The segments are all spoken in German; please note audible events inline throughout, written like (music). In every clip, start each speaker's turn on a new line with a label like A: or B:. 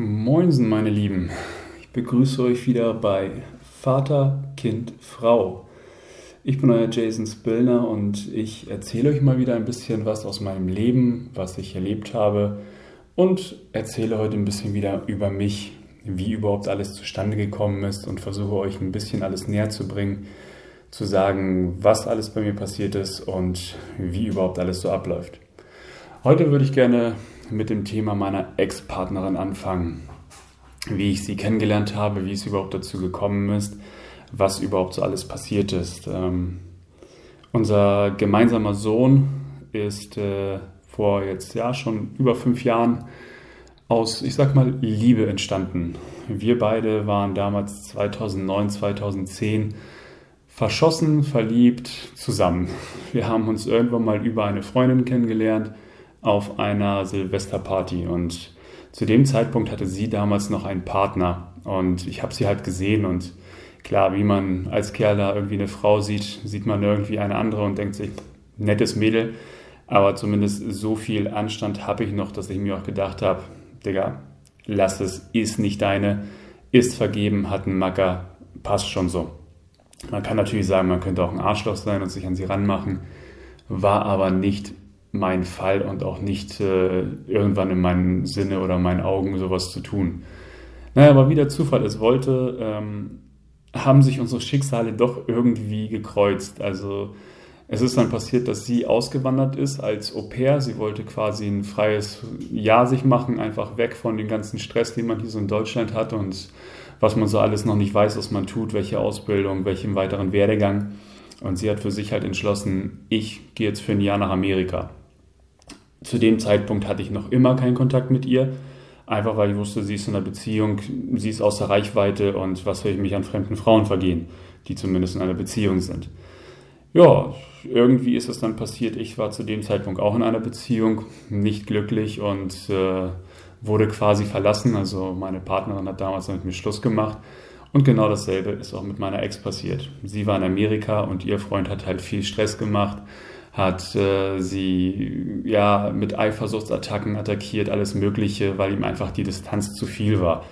A: Moinsen, meine Lieben. Ich begrüße euch wieder bei Vater, Kind, Frau. Ich bin euer Jason Spillner und ich erzähle euch mal wieder ein bisschen was aus meinem Leben, was ich erlebt habe und erzähle heute ein bisschen wieder über mich, wie überhaupt alles zustande gekommen ist und versuche euch ein bisschen alles näher zu bringen, zu sagen, was alles bei mir passiert ist und wie überhaupt alles so abläuft. Heute würde ich gerne mit dem Thema meiner Ex-Partnerin anfangen. Wie ich sie kennengelernt habe, wie es überhaupt dazu gekommen ist, was überhaupt so alles passiert ist. Ähm, unser gemeinsamer Sohn ist äh, vor jetzt ja schon über fünf Jahren aus, ich sag mal, Liebe entstanden. Wir beide waren damals 2009, 2010 verschossen, verliebt zusammen. Wir haben uns irgendwann mal über eine Freundin kennengelernt auf einer Silvesterparty. Und zu dem Zeitpunkt hatte sie damals noch einen Partner. Und ich habe sie halt gesehen. Und klar, wie man als Kerl da irgendwie eine Frau sieht, sieht man irgendwie eine andere und denkt sich, nettes Mädel, aber zumindest so viel Anstand habe ich noch, dass ich mir auch gedacht habe, Digga, lass es, ist nicht deine, ist vergeben, hat einen Macker, passt schon so. Man kann natürlich sagen, man könnte auch ein Arschloch sein und sich an sie ranmachen, war aber nicht mein Fall und auch nicht äh, irgendwann in meinem Sinne oder meinen Augen sowas zu tun. Naja, aber wie der Zufall es wollte, ähm, haben sich unsere Schicksale doch irgendwie gekreuzt. Also es ist dann passiert, dass sie ausgewandert ist als Au pair. Sie wollte quasi ein freies Jahr sich machen, einfach weg von dem ganzen Stress, den man hier so in Deutschland hat und was man so alles noch nicht weiß, was man tut, welche Ausbildung, welchen weiteren Werdegang. Und sie hat für sich halt entschlossen, ich gehe jetzt für ein Jahr nach Amerika. Zu dem Zeitpunkt hatte ich noch immer keinen Kontakt mit ihr, einfach weil ich wusste, sie ist in einer Beziehung, sie ist außer Reichweite und was soll ich mich an fremden Frauen vergehen, die zumindest in einer Beziehung sind. Ja, irgendwie ist es dann passiert, ich war zu dem Zeitpunkt auch in einer Beziehung, nicht glücklich und äh, wurde quasi verlassen. Also meine Partnerin hat damals mit mir Schluss gemacht. Und genau dasselbe ist auch mit meiner Ex passiert. Sie war in Amerika und ihr Freund hat halt viel Stress gemacht hat äh, sie ja mit Eifersuchtsattacken attackiert, alles Mögliche, weil ihm einfach die Distanz zu viel war.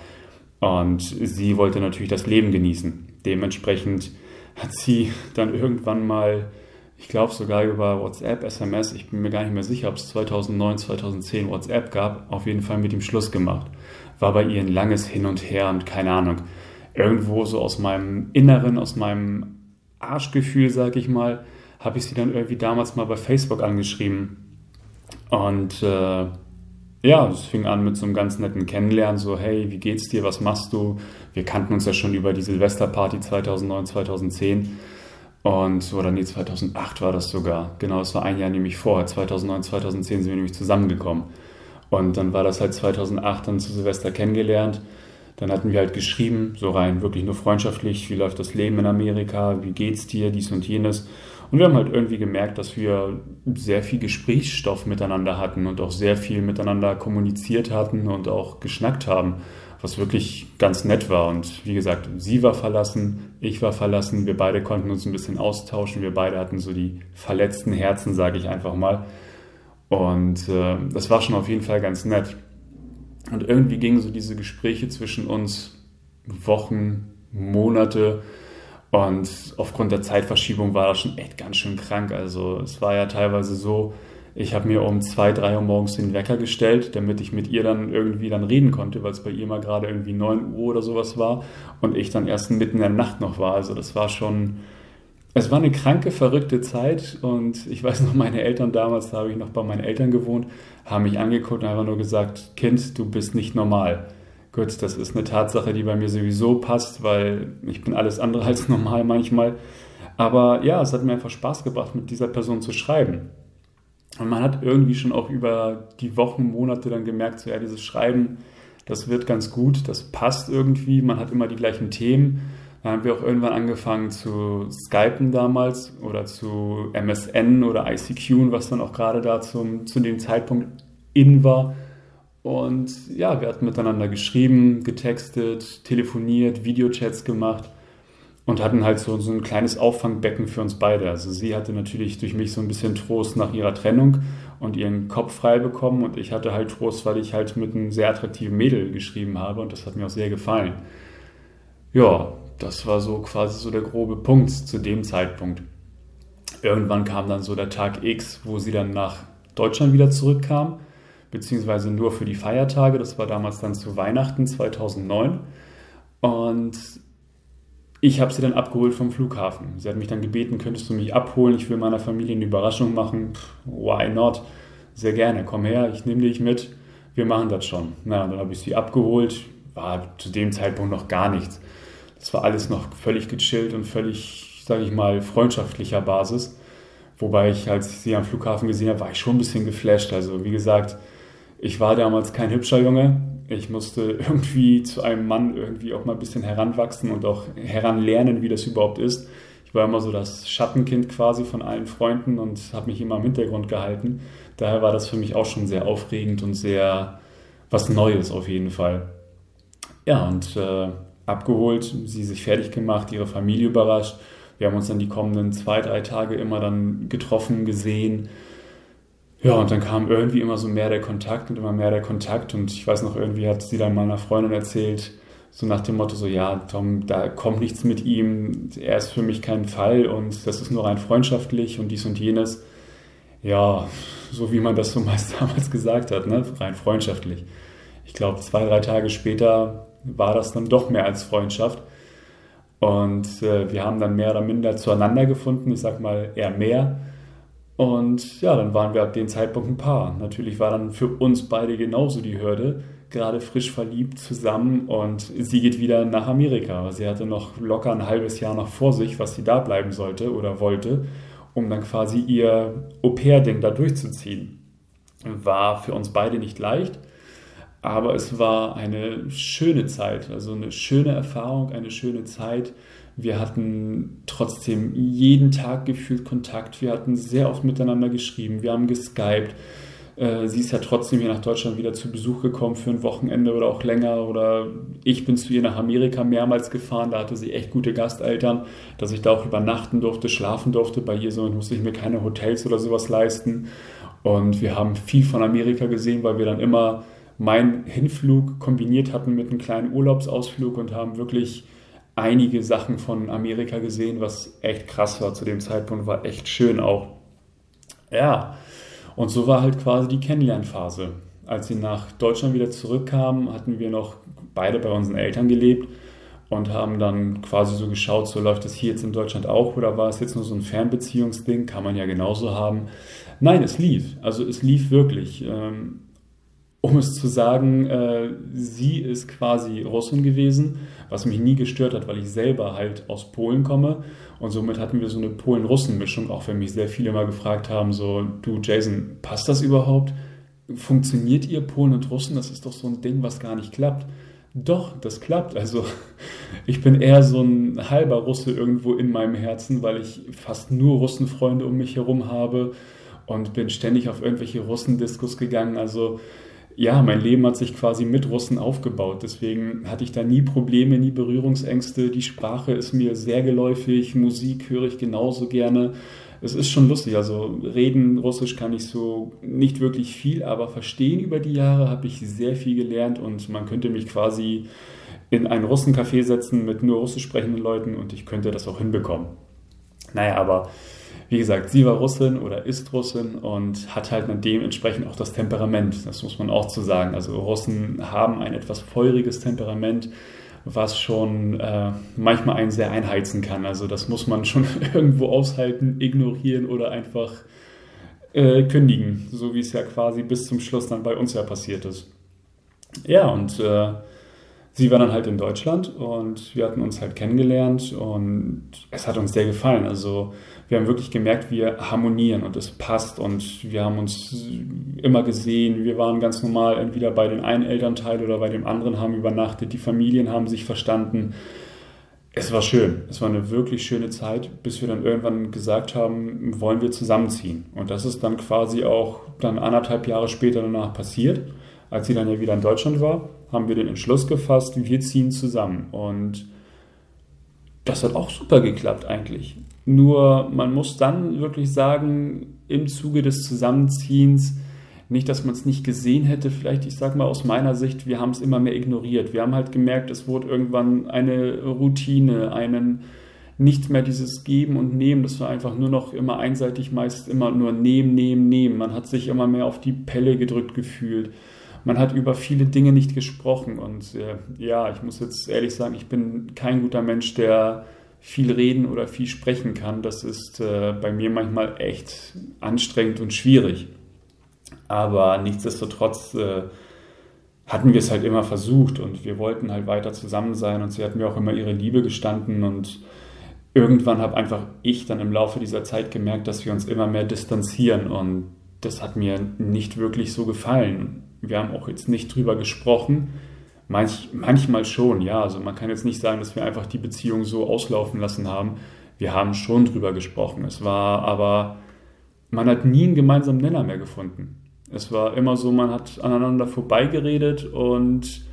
A: Und sie wollte natürlich das Leben genießen. Dementsprechend hat sie (laughs) dann irgendwann mal, ich glaube sogar über WhatsApp, SMS, ich bin mir gar nicht mehr sicher, ob es 2009, 2010 WhatsApp gab, auf jeden Fall mit ihm Schluss gemacht. War bei ihr ein langes Hin und Her und keine Ahnung. Irgendwo so aus meinem Inneren, aus meinem Arschgefühl, sag ich mal, habe ich sie dann irgendwie damals mal bei Facebook angeschrieben. Und äh, ja, es fing an mit so einem ganz netten Kennenlernen, so hey, wie geht's dir, was machst du? Wir kannten uns ja schon über die Silvesterparty 2009, 2010 und, oder nee, 2008 war das sogar. Genau, es war ein Jahr nämlich vorher, 2009, 2010 sind wir nämlich zusammengekommen. Und dann war das halt 2008 dann zu Silvester kennengelernt. Dann hatten wir halt geschrieben, so rein wirklich nur freundschaftlich, wie läuft das Leben in Amerika, wie geht's dir, dies und jenes. Und wir haben halt irgendwie gemerkt, dass wir sehr viel Gesprächsstoff miteinander hatten und auch sehr viel miteinander kommuniziert hatten und auch geschnackt haben, was wirklich ganz nett war. Und wie gesagt, sie war verlassen, ich war verlassen, wir beide konnten uns ein bisschen austauschen, wir beide hatten so die verletzten Herzen, sage ich einfach mal. Und äh, das war schon auf jeden Fall ganz nett. Und irgendwie gingen so diese Gespräche zwischen uns Wochen, Monate, und aufgrund der Zeitverschiebung war das schon echt ganz schön krank. Also es war ja teilweise so, ich habe mir um zwei, drei Uhr morgens den Wecker gestellt, damit ich mit ihr dann irgendwie dann reden konnte, weil es bei ihr mal gerade irgendwie 9 Uhr oder sowas war und ich dann erst mitten in der Nacht noch war. Also das war schon, es war eine kranke, verrückte Zeit und ich weiß noch, meine Eltern damals, da habe ich noch bei meinen Eltern gewohnt, haben mich angeguckt und einfach nur gesagt, Kind, du bist nicht normal. Gut, das ist eine Tatsache, die bei mir sowieso passt, weil ich bin alles andere (laughs) als normal manchmal. Aber ja, es hat mir einfach Spaß gebracht, mit dieser Person zu schreiben. Und man hat irgendwie schon auch über die Wochen, Monate dann gemerkt, so ja, dieses Schreiben, das wird ganz gut, das passt irgendwie, man hat immer die gleichen Themen. Dann haben wir auch irgendwann angefangen zu Skypen damals oder zu MSN oder ICQ, was dann auch gerade da zum, zu dem Zeitpunkt in war. Und ja, wir hatten miteinander geschrieben, getextet, telefoniert, Videochats gemacht und hatten halt so, so ein kleines Auffangbecken für uns beide. Also sie hatte natürlich durch mich so ein bisschen Trost nach ihrer Trennung und ihren Kopf frei bekommen. Und ich hatte halt Trost, weil ich halt mit einem sehr attraktiven Mädel geschrieben habe und das hat mir auch sehr gefallen. Ja, das war so quasi so der grobe Punkt zu dem Zeitpunkt. Irgendwann kam dann so der Tag X, wo sie dann nach Deutschland wieder zurückkam, beziehungsweise nur für die Feiertage. Das war damals dann zu Weihnachten 2009. Und ich habe sie dann abgeholt vom Flughafen. Sie hat mich dann gebeten, könntest du mich abholen? Ich will meiner Familie eine Überraschung machen. Why not? Sehr gerne, komm her, ich nehme dich mit. Wir machen das schon. Na, dann habe ich sie abgeholt. War zu dem Zeitpunkt noch gar nichts. Das war alles noch völlig gechillt und völlig, sage ich mal, freundschaftlicher Basis. Wobei ich, als ich sie am Flughafen gesehen habe, war ich schon ein bisschen geflasht. Also wie gesagt, ich war damals kein hübscher Junge. Ich musste (laughs) irgendwie zu einem Mann irgendwie auch mal ein bisschen heranwachsen und auch heranlernen, wie das überhaupt ist. Ich war immer so das Schattenkind quasi von allen Freunden und habe mich immer im Hintergrund gehalten. Daher war das für mich auch schon sehr aufregend und sehr was Neues auf jeden Fall. Ja, und äh, abgeholt, sie sich fertig gemacht, ihre Familie überrascht. Wir haben uns dann die kommenden zwei, drei Tage immer dann getroffen, gesehen ja, und dann kam irgendwie immer so mehr der Kontakt und immer mehr der Kontakt. Und ich weiß noch, irgendwie hat sie dann meiner Freundin erzählt, so nach dem Motto, so ja, Tom, da kommt nichts mit ihm, er ist für mich kein Fall und das ist nur rein freundschaftlich und dies und jenes. Ja, so wie man das so (laughs) meist damals gesagt hat, ne? rein freundschaftlich. Ich glaube, zwei, drei Tage später war das dann doch mehr als Freundschaft. Und äh, wir haben dann mehr oder minder zueinander gefunden, ich sag mal eher mehr. Und ja, dann waren wir ab dem Zeitpunkt ein Paar. Natürlich war dann für uns beide genauso die Hürde, gerade frisch verliebt zusammen und sie geht wieder nach Amerika. Sie hatte noch locker ein halbes Jahr noch vor sich, was sie da bleiben sollte oder wollte, um dann quasi ihr Au-pair-Ding da durchzuziehen. War für uns beide nicht leicht, aber es war eine schöne Zeit, also eine schöne Erfahrung, eine schöne Zeit wir hatten trotzdem jeden Tag gefühlt Kontakt. Wir hatten sehr oft miteinander geschrieben. Wir haben geskypt. Äh, sie ist ja trotzdem hier nach Deutschland wieder zu Besuch gekommen für ein Wochenende oder auch länger. Oder ich bin zu ihr nach Amerika mehrmals gefahren. Da hatte sie echt gute Gasteltern, dass ich da auch übernachten durfte, schlafen durfte. Bei ihr somit musste ich mir keine Hotels oder sowas leisten. Und wir haben viel von Amerika gesehen, weil wir dann immer meinen Hinflug kombiniert hatten mit einem kleinen Urlaubsausflug und haben wirklich einige Sachen von Amerika gesehen, was echt krass war zu dem Zeitpunkt, war echt schön auch. Ja, und so war halt quasi die Kennenlernphase. Als sie nach Deutschland wieder zurückkamen, hatten wir noch beide bei unseren Eltern gelebt und haben dann quasi so geschaut, so läuft es hier jetzt in Deutschland auch oder war es jetzt nur so ein Fernbeziehungsding, kann man ja genauso haben. Nein, es lief. Also es lief wirklich. Ähm, um es zu sagen, äh, sie ist quasi Russin gewesen, was mich nie gestört hat, weil ich selber halt aus Polen komme. Und somit hatten wir so eine Polen-Russen-Mischung, auch wenn mich sehr viele mal gefragt haben, so, du Jason, passt das überhaupt? Funktioniert ihr Polen und Russen? Das ist doch so ein Ding, was gar nicht klappt. Doch, das klappt. Also (laughs) ich bin eher so ein halber Russe irgendwo in meinem Herzen, weil ich fast nur Russenfreunde um mich herum habe und bin ständig auf irgendwelche Russen-Diskus gegangen. Also ja, mein Leben hat sich quasi mit Russen aufgebaut. Deswegen hatte ich da nie Probleme, nie Berührungsängste. Die Sprache ist mir sehr geläufig, Musik höre ich genauso gerne. Es ist schon lustig. Also reden Russisch kann ich so nicht wirklich viel, aber verstehen über die Jahre habe ich sehr viel gelernt und man könnte mich quasi in ein Russencafé setzen mit nur russisch sprechenden Leuten und ich könnte das auch hinbekommen. Naja, aber wie gesagt, sie war Russin oder ist Russin und hat halt dementsprechend auch das Temperament. Das muss man auch zu sagen. Also Russen haben ein etwas feuriges Temperament, was schon äh, manchmal einen sehr einheizen kann. Also das muss man schon (laughs) irgendwo aushalten, ignorieren oder einfach äh, kündigen, so wie es ja quasi bis zum Schluss dann bei uns ja passiert ist. Ja, und äh, sie war dann halt in Deutschland und wir hatten uns halt kennengelernt und es hat uns sehr gefallen. Also wir haben wirklich gemerkt, wir harmonieren und es passt und wir haben uns immer gesehen. Wir waren ganz normal entweder bei dem einen Elternteil oder bei dem anderen haben übernachtet. Die Familien haben sich verstanden. Es war schön. Es war eine wirklich schöne Zeit, bis wir dann irgendwann gesagt haben, wollen wir zusammenziehen. Und das ist dann quasi auch dann anderthalb Jahre später danach passiert. Als sie dann ja wieder in Deutschland war, haben wir den Entschluss gefasst, wir ziehen zusammen. Und das hat auch super geklappt eigentlich. Nur man muss dann wirklich sagen, im Zuge des Zusammenziehens, nicht, dass man es nicht gesehen hätte, vielleicht, ich sag mal aus meiner Sicht, wir haben es immer mehr ignoriert. Wir haben halt gemerkt, es wurde irgendwann eine Routine, einen nichts mehr dieses Geben und Nehmen, das war einfach nur noch immer einseitig, meist immer nur nehmen, nehmen, nehmen. Man hat sich immer mehr auf die Pelle gedrückt gefühlt. Man hat über viele Dinge nicht gesprochen und äh, ja, ich muss jetzt ehrlich sagen, ich bin kein guter Mensch, der viel reden oder viel sprechen kann. Das ist äh, bei mir manchmal echt anstrengend und schwierig. Aber nichtsdestotrotz äh, hatten wir es halt immer versucht und wir wollten halt weiter zusammen sein und sie hat mir auch immer ihre Liebe gestanden und irgendwann habe einfach ich dann im Laufe dieser Zeit gemerkt, dass wir uns immer mehr distanzieren und das hat mir nicht wirklich so gefallen. Wir haben auch jetzt nicht drüber gesprochen. Manch, manchmal schon, ja. Also man kann jetzt nicht sagen, dass wir einfach die Beziehung so auslaufen lassen haben. Wir haben schon drüber gesprochen. Es war aber, man hat nie einen gemeinsamen Nenner mehr gefunden. Es war immer so, man hat aneinander vorbeigeredet und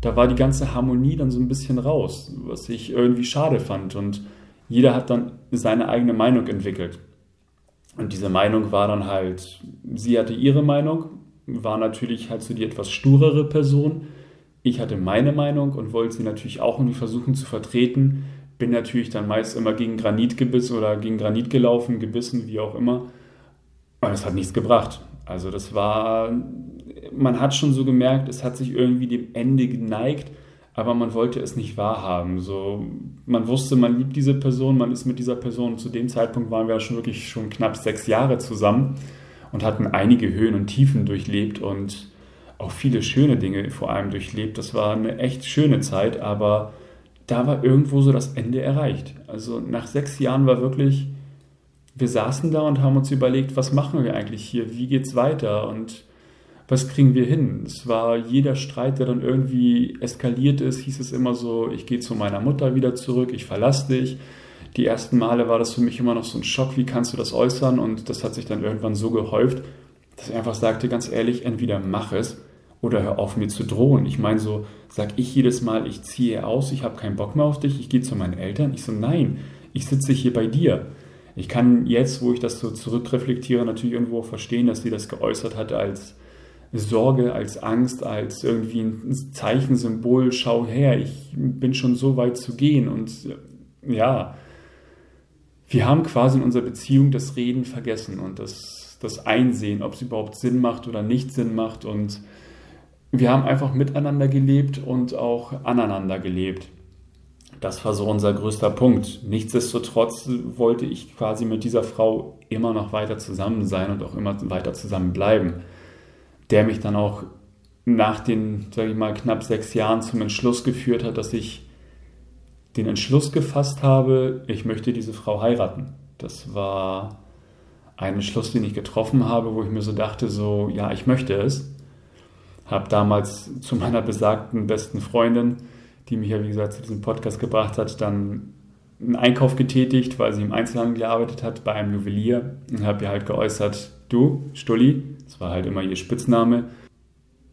A: da war die ganze Harmonie dann so ein bisschen raus, was ich irgendwie schade fand. Und jeder hat dann seine eigene Meinung entwickelt. Und diese Meinung war dann halt, sie hatte ihre Meinung, war natürlich halt so die etwas sturere Person. Ich hatte meine Meinung und wollte sie natürlich auch irgendwie versuchen zu vertreten. Bin natürlich dann meist immer gegen Granit gebissen oder gegen Granit gelaufen, gebissen, wie auch immer. Und es hat nichts gebracht. Also das war, man hat schon so gemerkt, es hat sich irgendwie dem Ende geneigt, aber man wollte es nicht wahrhaben. So, man wusste, man liebt diese Person, man ist mit dieser Person. Zu dem Zeitpunkt waren wir schon wirklich schon knapp sechs Jahre zusammen und hatten einige Höhen und Tiefen durchlebt und auch viele schöne Dinge vor allem durchlebt. Das war eine echt schöne Zeit, aber da war irgendwo so das Ende erreicht. Also nach sechs Jahren war wirklich wir saßen da und haben uns überlegt, was machen wir eigentlich hier, wie geht's weiter und was kriegen wir hin? Es war jeder Streit, der dann irgendwie eskaliert ist, hieß es immer so, ich gehe zu meiner Mutter wieder zurück, ich verlasse dich. Die ersten Male war das für mich immer noch so ein Schock, wie kannst du das äußern? Und das hat sich dann irgendwann so gehäuft, dass ich einfach sagte, ganz ehrlich, entweder mach es oder hör auf mir zu drohen. Ich meine so, sag ich jedes Mal, ich ziehe aus, ich habe keinen Bock mehr auf dich, ich gehe zu meinen Eltern. Ich so, nein, ich sitze hier bei dir. Ich kann jetzt, wo ich das so zurückreflektiere, natürlich irgendwo verstehen, dass sie das geäußert hat als Sorge, als Angst, als irgendwie ein Zeichensymbol, schau her, ich bin schon so weit zu gehen. Und ja, wir haben quasi in unserer Beziehung das Reden vergessen und das, das Einsehen, ob es überhaupt Sinn macht oder nicht Sinn macht. Und wir haben einfach miteinander gelebt und auch aneinander gelebt. Das war so unser größter Punkt. Nichtsdestotrotz wollte ich quasi mit dieser Frau immer noch weiter zusammen sein und auch immer weiter zusammen bleiben. Der mich dann auch nach den, sage ich mal, knapp sechs Jahren zum Entschluss geführt hat, dass ich den Entschluss gefasst habe, ich möchte diese Frau heiraten. Das war ein Entschluss, den ich getroffen habe, wo ich mir so dachte, so, ja, ich möchte es. Habe damals zu meiner besagten besten Freundin die mich ja, wie gesagt, zu diesem Podcast gebracht hat, dann einen Einkauf getätigt, weil sie im Einzelhandel gearbeitet hat bei einem Juwelier und habe ihr halt geäußert, du, Stulli, das war halt immer ihr Spitzname,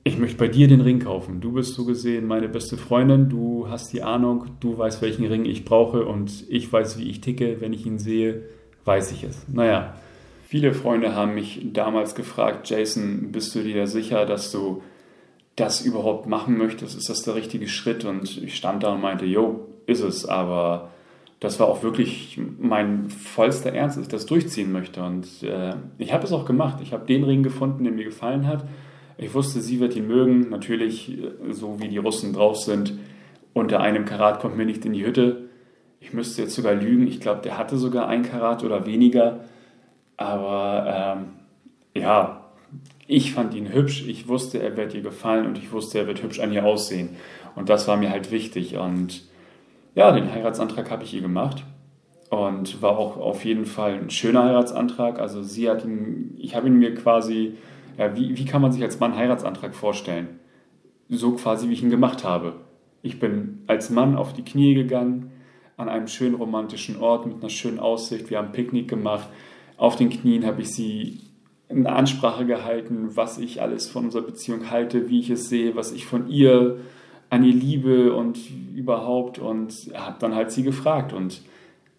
A: ich möchte bei dir den Ring kaufen. Du bist so gesehen meine beste Freundin, du hast die Ahnung, du weißt, welchen Ring ich brauche und ich weiß, wie ich ticke. Wenn ich ihn sehe, weiß ich es. Naja, viele Freunde haben mich damals gefragt, Jason, bist du dir sicher, dass du das überhaupt machen möchtest, ist das der richtige Schritt? Und ich stand da und meinte, jo, ist es, aber das war auch wirklich mein vollster Ernst, dass ich das durchziehen möchte. Und äh, ich habe es auch gemacht. Ich habe den Ring gefunden, der mir gefallen hat. Ich wusste, sie wird ihn mögen. Natürlich, äh, so wie die Russen drauf sind, unter einem Karat kommt mir nicht in die Hütte. Ich müsste jetzt sogar lügen. Ich glaube, der hatte sogar ein Karat oder weniger. Aber ähm, ja, ich fand ihn hübsch, ich wusste, er wird ihr gefallen und ich wusste, er wird hübsch an ihr aussehen. Und das war mir halt wichtig. Und ja, den Heiratsantrag habe ich ihr gemacht und war auch auf jeden Fall ein schöner Heiratsantrag. Also sie hat ihn, ich habe ihn mir quasi, ja, wie, wie kann man sich als Mann Heiratsantrag vorstellen? So quasi, wie ich ihn gemacht habe. Ich bin als Mann auf die Knie gegangen, an einem schönen romantischen Ort mit einer schönen Aussicht. Wir haben Picknick gemacht. Auf den Knien habe ich sie eine Ansprache gehalten, was ich alles von unserer Beziehung halte, wie ich es sehe, was ich von ihr an ihr Liebe und überhaupt und habe dann halt sie gefragt und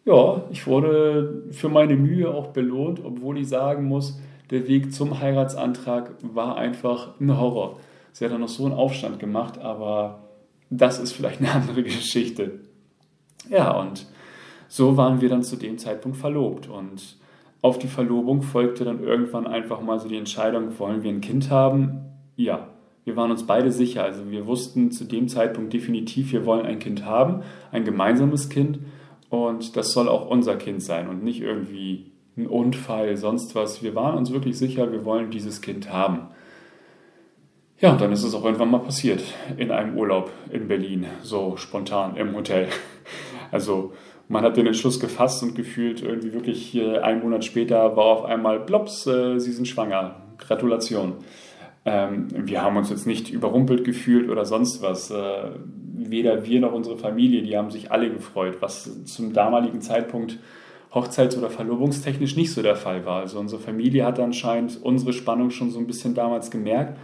A: ja, ich wurde für meine Mühe auch belohnt, obwohl ich sagen muss, der Weg zum Heiratsantrag war einfach ein Horror. Sie hat dann noch so einen Aufstand gemacht, aber das ist vielleicht eine andere Geschichte. Ja, und so waren wir dann zu dem Zeitpunkt verlobt und auf die Verlobung folgte dann irgendwann einfach mal so die Entscheidung, wollen wir ein Kind haben? Ja, wir waren uns beide sicher. Also wir wussten zu dem Zeitpunkt definitiv, wir wollen ein Kind haben, ein gemeinsames Kind. Und das soll auch unser Kind sein und nicht irgendwie ein Unfall, sonst was. Wir waren uns wirklich sicher, wir wollen dieses Kind haben. Ja, und dann ist es auch irgendwann mal passiert in einem Urlaub in Berlin, so spontan im Hotel. (laughs) Also man hat den Entschluss gefasst und gefühlt irgendwie wirklich einen Monat später war auf einmal, blops, äh, Sie sind schwanger. Gratulation. Ähm, wir haben uns jetzt nicht überrumpelt gefühlt oder sonst was. Äh, weder wir noch unsere Familie, die haben sich alle gefreut, was zum damaligen Zeitpunkt hochzeits- oder verlobungstechnisch nicht so der Fall war. Also unsere Familie hat anscheinend unsere Spannung schon so ein bisschen damals gemerkt,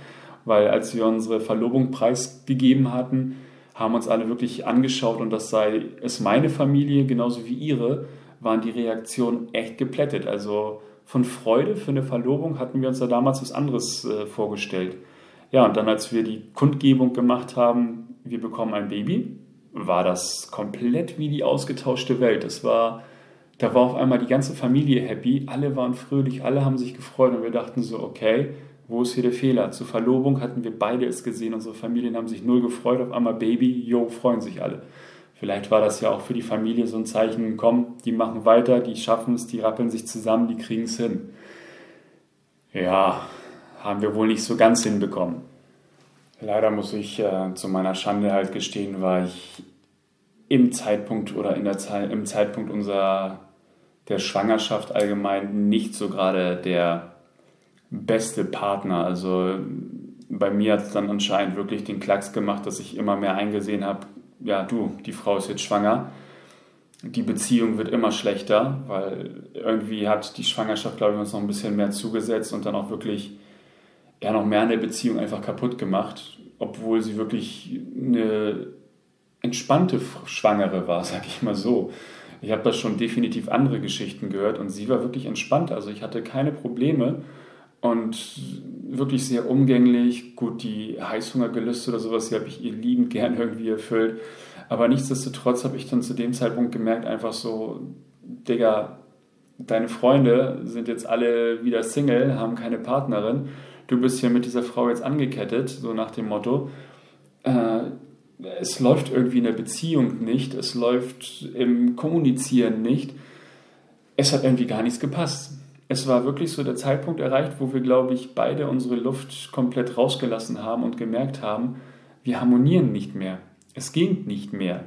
A: weil als wir unsere Verlobung preisgegeben hatten, haben uns alle wirklich angeschaut und das sei es meine Familie genauso wie ihre, waren die Reaktionen echt geplättet. Also von Freude für eine Verlobung hatten wir uns da damals was anderes äh, vorgestellt. Ja, und dann als wir die Kundgebung gemacht haben, wir bekommen ein Baby, war das komplett wie die ausgetauschte Welt. Es war, da war auf einmal die ganze Familie happy, alle waren fröhlich, alle haben sich gefreut und wir dachten so, okay, wo ist hier der Fehler? Zur Verlobung hatten wir beide es gesehen, unsere Familien haben sich null gefreut, auf einmal Baby, jo, freuen sich alle. Vielleicht war das ja auch für die Familie so ein Zeichen, komm, die machen weiter, die schaffen es, die rappeln sich zusammen, die kriegen es hin. Ja, haben wir wohl nicht so ganz hinbekommen. Leider muss ich äh, zu meiner Schande halt gestehen, war ich im Zeitpunkt oder in der Zeit, im Zeitpunkt unserer der Schwangerschaft allgemein nicht so gerade der beste Partner. Also bei mir hat es dann anscheinend wirklich den Klacks gemacht, dass ich immer mehr eingesehen habe, ja du, die Frau ist jetzt schwanger. Die Beziehung wird immer schlechter, weil irgendwie hat die Schwangerschaft, glaube ich, uns noch ein bisschen mehr zugesetzt und dann auch wirklich ja noch mehr an der Beziehung einfach kaputt gemacht, obwohl sie wirklich eine entspannte Schwangere war, sag ich mal so. Ich habe da schon definitiv andere Geschichten gehört und sie war wirklich entspannt. Also ich hatte keine Probleme und wirklich sehr umgänglich. Gut, die Heißhungergelüste oder sowas, die habe ich ihr liebend gern irgendwie erfüllt. Aber nichtsdestotrotz habe ich dann zu dem Zeitpunkt gemerkt, einfach so, Digga, deine Freunde sind jetzt alle wieder Single, haben keine Partnerin du bist hier mit dieser Frau jetzt angekettet, so nach dem Motto. Äh, es läuft irgendwie in der Beziehung nicht, es läuft im Kommunizieren nicht. Es hat irgendwie gar nichts gepasst. Es war wirklich so der Zeitpunkt erreicht, wo wir, glaube ich, beide unsere Luft komplett rausgelassen haben und gemerkt haben, wir harmonieren nicht mehr. Es ging nicht mehr.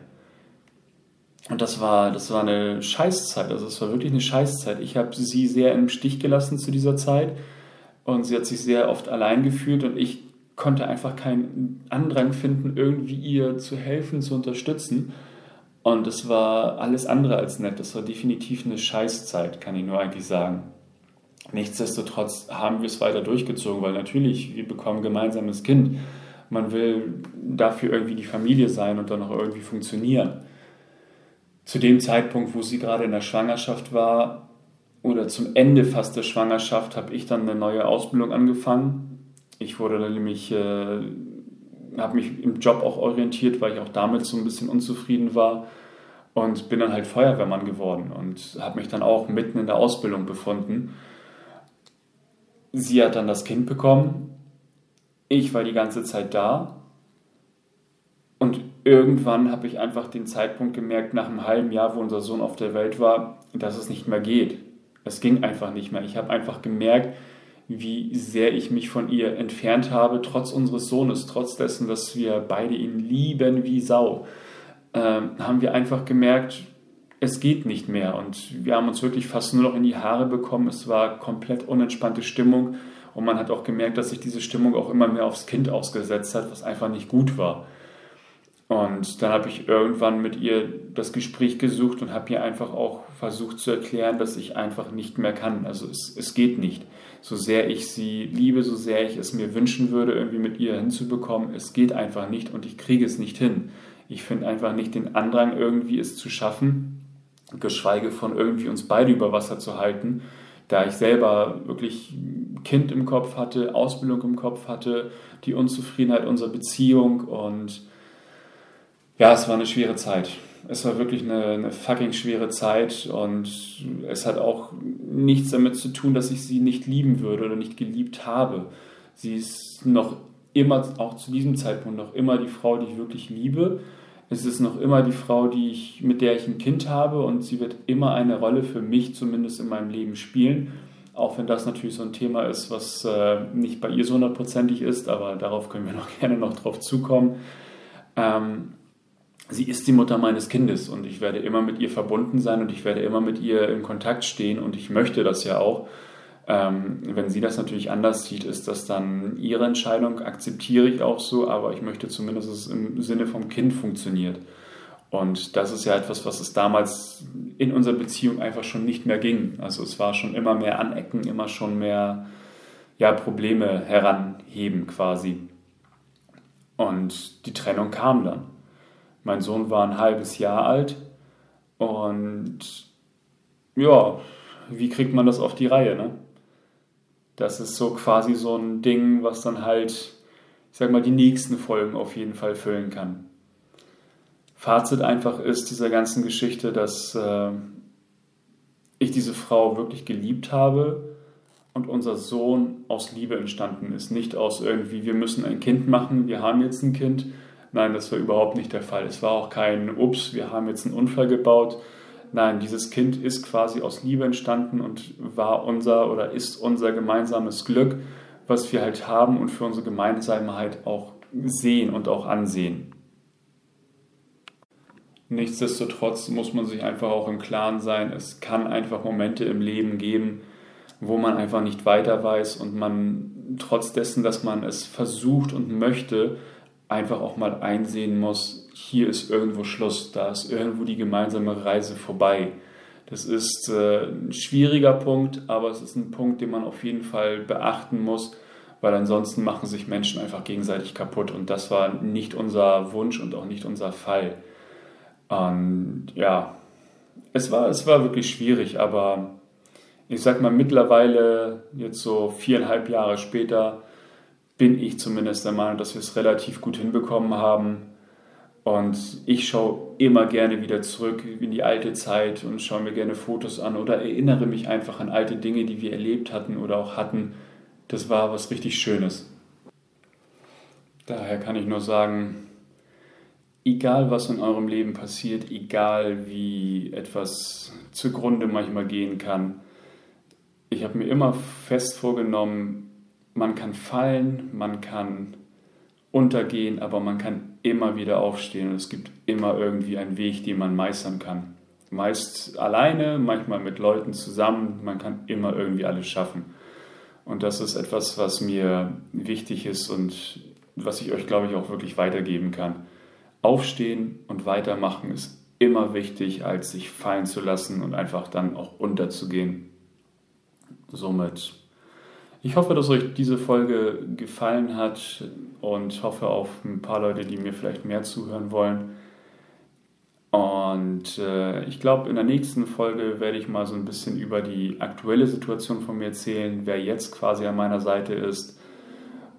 A: Und das war, das war eine Scheißzeit. Also es war wirklich eine Scheißzeit. Ich habe sie sehr im Stich gelassen zu dieser Zeit. Und sie hat sich sehr oft allein gefühlt und ich konnte einfach keinen Andrang finden, irgendwie ihr zu helfen, zu unterstützen. Und es war alles andere als nett. Das war definitiv eine Scheißzeit, kann ich nur eigentlich sagen. Nichtsdestotrotz haben wir es weiter durchgezogen, weil natürlich, wir bekommen ein gemeinsames Kind. Man will dafür irgendwie die Familie sein und dann auch irgendwie funktionieren. Zu dem Zeitpunkt, wo sie gerade in der Schwangerschaft war, oder zum Ende fast der Schwangerschaft habe ich dann eine neue Ausbildung angefangen. Ich wurde nämlich, äh, habe mich im Job auch orientiert, weil ich auch damit so ein bisschen unzufrieden war und bin dann halt Feuerwehrmann geworden und habe mich dann auch mitten in der Ausbildung befunden. Sie hat dann das Kind bekommen. Ich war die ganze Zeit da. Und irgendwann habe ich einfach den Zeitpunkt gemerkt, nach einem halben Jahr, wo unser Sohn auf der Welt war, dass es nicht mehr geht. Es ging einfach nicht mehr. Ich habe einfach gemerkt, wie sehr ich mich von ihr entfernt habe, trotz unseres Sohnes, trotz dessen, dass wir beide ihn lieben wie Sau, ähm, haben wir einfach gemerkt, es geht nicht mehr. Und wir haben uns wirklich fast nur noch in die Haare bekommen. Es war komplett unentspannte Stimmung. Und man hat auch gemerkt, dass sich diese Stimmung auch immer mehr aufs Kind ausgesetzt hat, was einfach nicht gut war. Und dann habe ich irgendwann mit ihr das Gespräch gesucht und habe ihr einfach auch versucht zu erklären, dass ich einfach nicht mehr kann. Also es, es geht nicht. So sehr ich sie liebe, so sehr ich es mir wünschen würde, irgendwie mit ihr hinzubekommen, es geht einfach nicht und ich kriege es nicht hin. Ich finde einfach nicht den Andrang, irgendwie es zu schaffen, geschweige von irgendwie uns beide über Wasser zu halten, da ich selber wirklich Kind im Kopf hatte, Ausbildung im Kopf hatte, die Unzufriedenheit unserer Beziehung und ja, es war eine schwere Zeit. Es war wirklich eine, eine, fucking schwere Zeit und es hat auch nichts damit zu tun, dass ich sie nicht lieben würde oder nicht geliebt habe. Sie ist noch immer, auch zu diesem Zeitpunkt, noch immer die Frau, die ich wirklich liebe. Es ist noch immer die Frau, die ich, mit der ich ein Kind habe und sie wird immer eine Rolle für mich zumindest in meinem Leben spielen. Auch wenn das natürlich so ein Thema ist, was äh, nicht bei ihr so hundertprozentig ist, aber darauf können wir noch (laughs) gerne noch drauf zukommen. Ähm, sie ist die Mutter meines Kindes und ich werde immer mit ihr verbunden sein und ich werde immer mit ihr in Kontakt stehen und ich möchte das ja auch. Ähm, wenn sie das natürlich anders sieht, ist das dann ihre Entscheidung, akzeptiere ich auch so, aber ich möchte zumindest, dass es im Sinne vom Kind funktioniert. Und das ist ja etwas, was es damals in unserer Beziehung einfach schon nicht mehr ging. Also es war schon immer mehr Anecken, immer schon mehr ja, Probleme heranheben quasi. Und die Trennung kam dann. Mein Sohn war ein halbes Jahr alt und ja, wie kriegt man das auf die Reihe? Ne? Das ist so quasi so ein Ding, was dann halt, ich sag mal, die nächsten Folgen auf jeden Fall füllen kann. Fazit einfach ist dieser ganzen Geschichte, dass äh, ich diese Frau wirklich geliebt habe und unser Sohn aus Liebe entstanden ist. Nicht aus irgendwie, wir müssen ein Kind machen, wir haben jetzt ein Kind, Nein, das war überhaupt nicht der Fall. Es war auch kein Ups, wir haben jetzt einen Unfall gebaut. Nein, dieses Kind ist quasi aus Liebe entstanden und war unser oder ist unser gemeinsames Glück, was wir halt haben und für unsere Gemeinsamkeit auch sehen und auch ansehen. Nichtsdestotrotz muss man sich einfach auch im Klaren sein, es kann einfach Momente im Leben geben, wo man einfach nicht weiter weiß und man trotz dessen, dass man es versucht und möchte, einfach auch mal einsehen muss, hier ist irgendwo Schluss, da ist irgendwo die gemeinsame Reise vorbei. Das ist äh, ein schwieriger Punkt, aber es ist ein Punkt, den man auf jeden Fall beachten muss, weil ansonsten machen sich Menschen einfach gegenseitig kaputt und das war nicht unser Wunsch und auch nicht unser Fall. Und ja, es war, es war wirklich schwierig, aber ich sag mal, mittlerweile, jetzt so viereinhalb Jahre später, bin ich zumindest der Meinung, dass wir es relativ gut hinbekommen haben. Und ich schaue immer gerne wieder zurück in die alte Zeit und schaue mir gerne Fotos an oder erinnere mich einfach an alte Dinge, die wir erlebt hatten oder auch hatten. Das war was richtig Schönes. Daher kann ich nur sagen, egal was in eurem Leben passiert, egal wie etwas zugrunde manchmal gehen kann, ich habe mir immer fest vorgenommen, man kann fallen, man kann untergehen, aber man kann immer wieder aufstehen und es gibt immer irgendwie einen Weg, den man meistern kann. Meist alleine, manchmal mit Leuten zusammen, man kann immer irgendwie alles schaffen. Und das ist etwas, was mir wichtig ist und was ich euch, glaube ich, auch wirklich weitergeben kann. Aufstehen und weitermachen ist immer wichtig, als sich fallen zu lassen und einfach dann auch unterzugehen. Somit ich hoffe, dass euch diese Folge gefallen hat und hoffe auf ein paar Leute, die mir vielleicht mehr zuhören wollen. Und äh, ich glaube, in der nächsten Folge werde ich mal so ein bisschen über die aktuelle Situation von mir erzählen, wer jetzt quasi an meiner Seite ist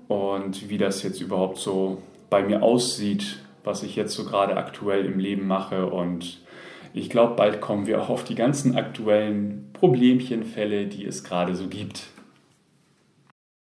A: und wie das jetzt überhaupt so bei mir aussieht, was ich jetzt so gerade aktuell im Leben mache. Und ich glaube, bald kommen wir auch auf die ganzen aktuellen Problemchenfälle, die es gerade so gibt.